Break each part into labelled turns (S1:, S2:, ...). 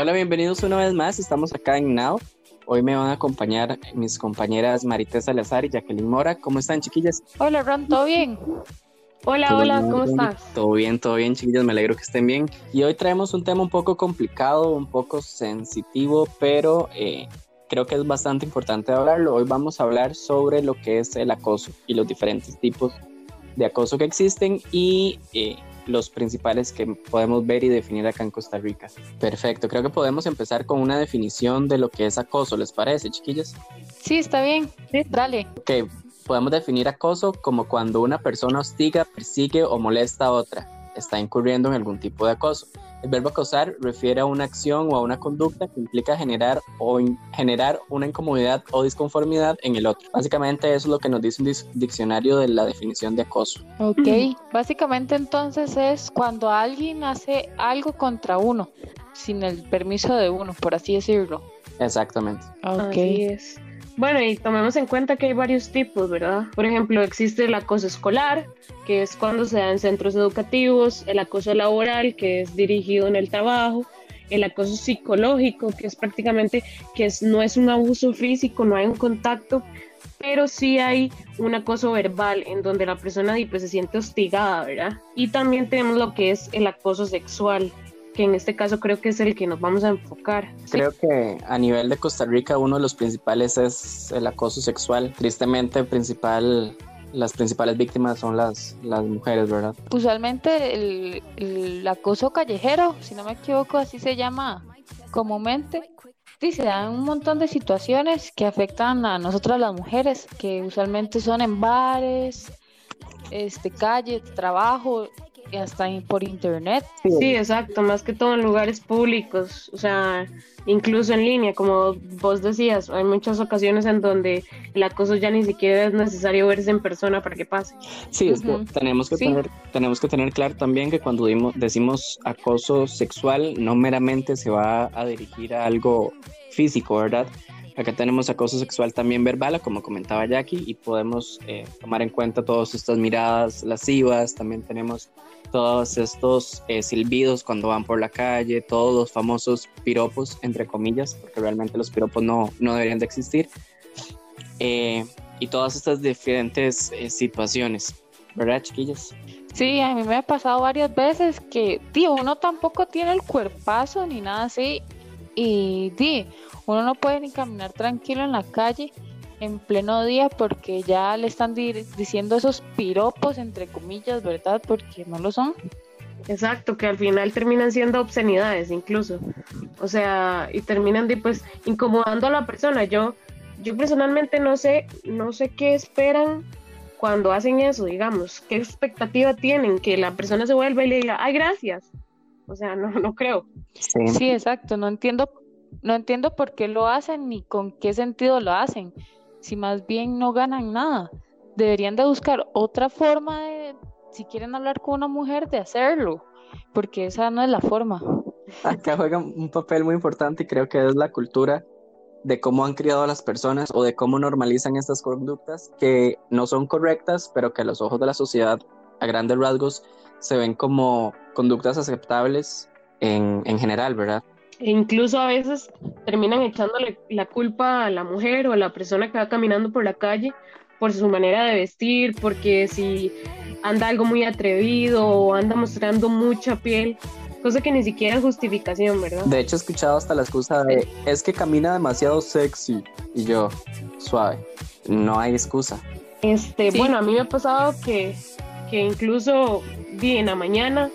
S1: Hola, bienvenidos una vez más. Estamos acá en Now. Hoy me van a acompañar mis compañeras Marité Salazar y Jacqueline Mora. ¿Cómo están, chiquillas?
S2: Hola, Ron, ¿todo bien?
S3: Hola, hola, ¿cómo estás?
S1: Todo bien, todo bien, chiquillas. Me alegro que estén bien. Y hoy traemos un tema un poco complicado, un poco sensitivo, pero eh, creo que es bastante importante hablarlo. Hoy vamos a hablar sobre lo que es el acoso y los diferentes tipos de acoso que existen y eh, los principales que podemos ver y definir acá en Costa Rica. Perfecto, creo que podemos empezar con una definición de lo que es acoso, ¿les parece, chiquillas?
S2: Sí, está bien, dale.
S1: Ok, podemos definir acoso como cuando una persona hostiga, persigue o molesta a otra está incurriendo en algún tipo de acoso. El verbo acosar refiere a una acción o a una conducta que implica generar o generar una incomodidad o disconformidad en el otro. Básicamente eso es lo que nos dice un diccionario de la definición de acoso.
S2: Ok, básicamente entonces es cuando alguien hace algo contra uno sin el permiso de uno, por así decirlo.
S1: Exactamente.
S3: Ok. es. Bueno, y tomemos en cuenta que hay varios tipos, ¿verdad? Por ejemplo, existe el acoso escolar, que es cuando se da en centros educativos, el acoso laboral, que es dirigido en el trabajo, el acoso psicológico, que es prácticamente que es, no es un abuso físico, no hay un contacto, pero sí hay un acoso verbal en donde la persona pues, se siente hostigada, ¿verdad? Y también tenemos lo que es el acoso sexual, que en este caso creo que es el que nos vamos a enfocar.
S1: Creo que a nivel de Costa Rica uno de los principales es el acoso sexual. Tristemente, principal las principales víctimas son las, las mujeres, ¿verdad?
S2: Usualmente el, el, acoso callejero, si no me equivoco, así se llama comúnmente. Sí, se dan un montón de situaciones que afectan a nosotras las mujeres, que usualmente son en bares, este, calle, trabajo, hasta por internet.
S3: Sí, exacto, más que todo en lugares públicos, o sea, incluso en línea, como vos decías, hay muchas ocasiones en donde el acoso ya ni siquiera es necesario verse en persona para que pase.
S1: Sí, tenemos, que tener, tenemos que tener claro también que cuando decimos acoso sexual, no meramente se va a dirigir a algo físico, ¿verdad? Acá tenemos acoso sexual también verbal, como comentaba Jackie, y podemos eh, tomar en cuenta todas estas miradas lascivas. También tenemos todos estos eh, silbidos cuando van por la calle, todos los famosos piropos, entre comillas, porque realmente los piropos no, no deberían de existir. Eh, y todas estas diferentes situaciones, ¿verdad, chiquillas?
S2: Sí, a mí me ha pasado varias veces que, tío, uno tampoco tiene el cuerpazo ni nada así. Y, tío, uno no puede ni caminar tranquilo en la calle en pleno día porque ya le están diciendo esos piropos entre comillas, ¿verdad? Porque no lo son.
S3: Exacto, que al final terminan siendo obscenidades incluso. O sea, y terminan de pues incomodando a la persona. Yo yo personalmente no sé, no sé qué esperan cuando hacen eso, digamos, qué expectativa tienen que la persona se vuelva y le diga, "Ay, gracias." O sea, no no creo.
S2: Sí, sí exacto, no entiendo no entiendo por qué lo hacen ni con qué sentido lo hacen, si más bien no ganan nada. Deberían de buscar otra forma de, si quieren hablar con una mujer, de hacerlo, porque esa no es la forma.
S1: Acá juega un papel muy importante y creo que es la cultura de cómo han criado a las personas o de cómo normalizan estas conductas que no son correctas, pero que a los ojos de la sociedad, a grandes rasgos, se ven como conductas aceptables en, en general, ¿verdad?
S3: E incluso a veces terminan echándole la culpa a la mujer o a la persona que va caminando por la calle por su manera de vestir, porque si anda algo muy atrevido o anda mostrando mucha piel, cosa que ni siquiera es justificación, ¿verdad?
S1: De hecho, he escuchado hasta la excusa de es que camina demasiado sexy y yo, suave, no hay excusa.
S3: Este, bueno, a mí me ha pasado que, que incluso di en la mañana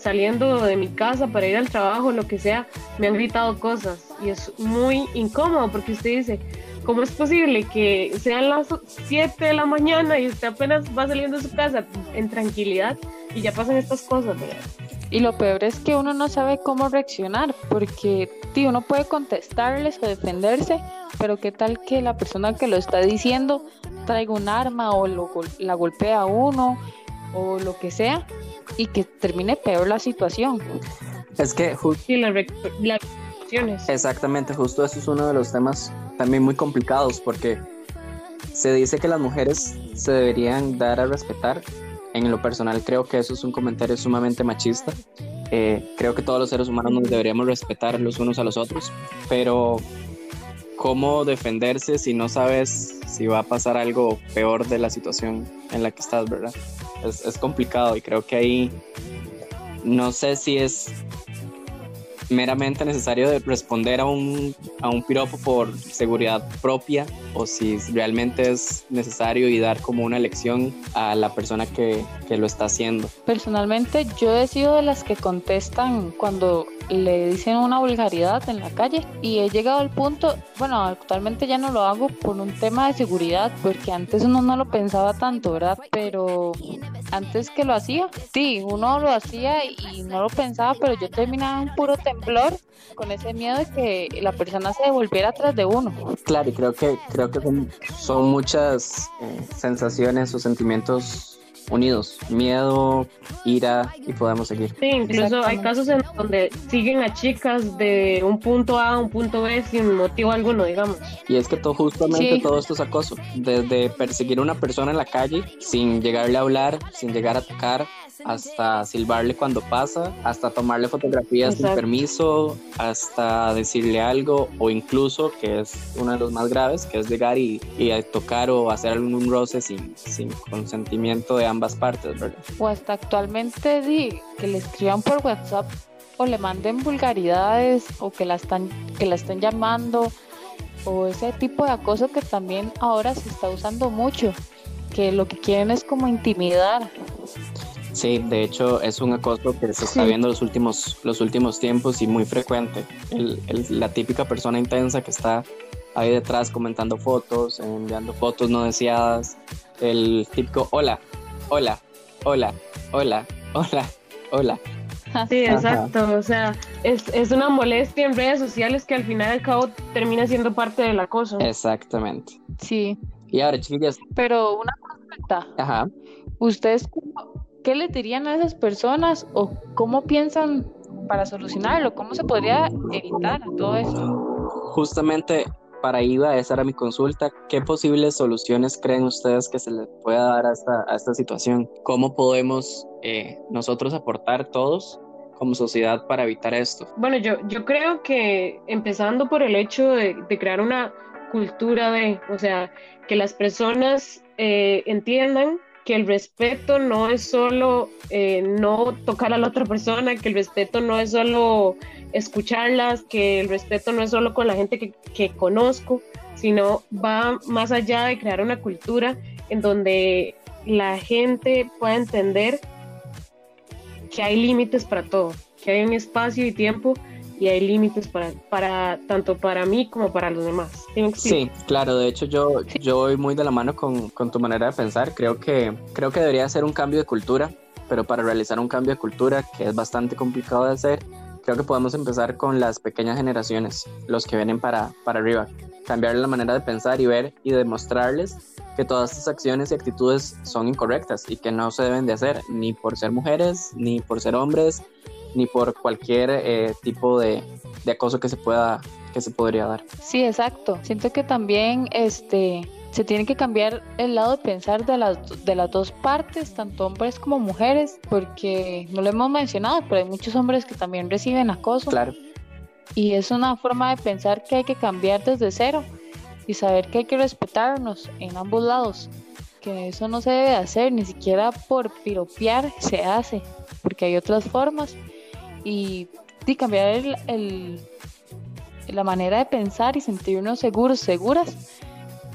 S3: saliendo de mi casa para ir al trabajo, lo que sea, me han gritado cosas. Y es muy incómodo porque usted dice, ¿cómo es posible que sean las 7 de la mañana y usted apenas va saliendo de su casa en tranquilidad y ya pasan estas cosas,
S2: Y lo peor es que uno no sabe cómo reaccionar, porque tío, uno puede contestarles o defenderse, pero qué tal que la persona que lo está diciendo traiga un arma o lo, la golpea a uno o lo que sea, y que termine peor la situación.
S1: Es que justo... Exactamente, justo eso es uno de los temas también muy complicados porque se dice que las mujeres se deberían dar a respetar. En lo personal creo que eso es un comentario sumamente machista Eh, creo que todos los seres humanos nos deberíamos respetar los unos a los otros, pero ¿cómo defenderse si no sabes si va a pasar algo peor de la situación en la que estás, verdad? Es, es complicado y creo que ahí no sé si es meramente necesario de responder a un, a un piropo por seguridad propia o si realmente es necesario y dar como una lección a la persona que, que lo está haciendo.
S2: Personalmente yo he sido de las que contestan cuando le dicen una vulgaridad en la calle y he llegado al punto, bueno, actualmente ya no lo hago por un tema de seguridad, porque antes uno no lo pensaba tanto, ¿verdad? Pero antes que lo hacía, sí, uno lo hacía y no lo pensaba, pero yo terminaba un puro temblor con ese miedo de que la persona se devolviera atrás de uno.
S1: Claro, y creo que, creo que son, muchas eh, sensaciones o sentimientos unidos, miedo, ira y podemos seguir.
S3: Sí, incluso hay casos en donde siguen a chicas de un punto A a un punto B sin motivo alguno, digamos.
S1: Y es que todo, justamente todo esto es acoso, desde perseguir a una persona en la calle sin llegarle a hablar, sin llegar a tocar, hasta silbarle cuando pasa, hasta tomarle fotografías sin permiso, hasta decirle algo o incluso, que es uno de los más graves, que es llegar y, y tocar o hacer algún roce sin, sin consentimiento de ambas partes, ¿verdad?
S2: O hasta actualmente di, que le escriban por WhatsApp o le manden vulgaridades o que la están, que la estén llamando o ese tipo de acoso que también ahora se está usando mucho, que lo que quieren es como intimidar.
S1: Sí, de hecho es un acoso que se está viendo los últimos, los últimos tiempos y muy frecuente. El, la típica persona intensa que está ahí detrás comentando fotos, enviando fotos no deseadas. El típico hola, hola, hola, hola, hola, hola.
S3: Sí, exacto. O sea, es, es una molestia en redes sociales que al final y al cabo termina siendo parte del acoso.
S1: Exactamente.
S2: Sí.
S1: Y ahora, chiquillas.
S2: Pero una pregunta.
S1: Ajá.
S2: ¿Ustedes ¿qué le dirían a esas personas o cómo piensan para solucionarlo? ¿Cómo se podría evitar todo eso?
S1: Justamente para IVA, esa era mi consulta. ¿Qué posibles soluciones creen ustedes que se le pueda dar a esta, a esta situación? ¿Cómo podemos eh, nosotros aportar todos como sociedad para evitar esto?
S3: Bueno, yo, yo creo que empezando por el hecho de, de crear una cultura de, o sea, que las personas eh, entiendan que el respeto no es solo eh, no tocar a la otra persona, que el respeto no es solo escucharlas, que el respeto no es solo con la gente que, que conozco, sino va más allá de crear una cultura en donde la gente pueda entender que hay límites para todo, que hay un espacio y tiempo y hay límites para, para tanto para mí como para los demás.
S1: ¿Sí, claro, de hecho yo, yo voy muy de la mano con, con, tu manera de pensar. Creo que, creo que debería ser un cambio de cultura, pero para realizar un cambio de cultura, que es bastante complicado de hacer, creo que podemos empezar con las pequeñas generaciones, los que vienen para, para arriba. Cambiar la manera de pensar y ver y demostrarles que todas estas acciones y actitudes son incorrectas y que no se deben de hacer, ni por ser mujeres, ni por ser hombres, ni por cualquier eh, tipo de, de, acoso que se pueda que se podría dar.
S2: Sí, exacto. Siento que también este se tiene que cambiar el lado de pensar de las, de las dos partes, tanto hombres como mujeres, porque no lo hemos mencionado, pero hay muchos hombres que también reciben acoso.
S1: Claro.
S2: Y es una forma de pensar que hay que cambiar desde cero y saber que hay que respetarnos en ambos lados, que eso no se debe hacer, ni siquiera por piropear se hace, porque hay otras formas y, cambiar el, la manera de pensar y sentirnos seguros, seguras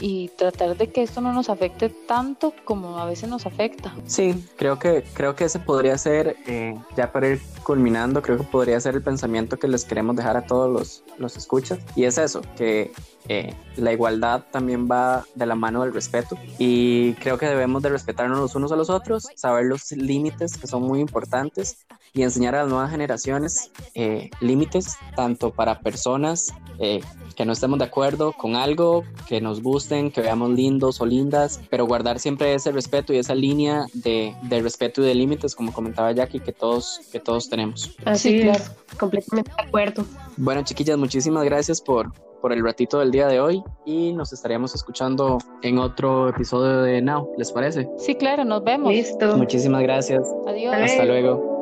S2: y tratar de que esto no nos afecte tanto como a veces nos afecta.
S1: Sí, creo que, creo que ese podría ser, eh, ya para culminando, creo que podría ser el pensamiento que les queremos dejar a todos los, los escuchas. Y es eso, que eh, la igualdad también va de la mano del respeto y creo que debemos de respetarnos los unos a los otros, saber los límites que son muy importantes y enseñar a las nuevas generaciones eh, límites tanto para personas eh, que no estemos de acuerdo con algo, que nos gusten, que veamos lindos o lindas, pero guardar siempre ese respeto y esa línea de, de respeto y de límites, como comentaba Jackie, que todos, que todos tenemos.
S3: Así es, completamente de acuerdo.
S1: Bueno, chiquillas, muchísimas gracias por, por el ratito del día de hoy y nos estaríamos escuchando en otro episodio de Now, ¿les parece?
S2: Sí, claro, nos vemos.
S3: Listo.
S1: Muchísimas gracias.
S2: Adiós.
S1: Hasta luego.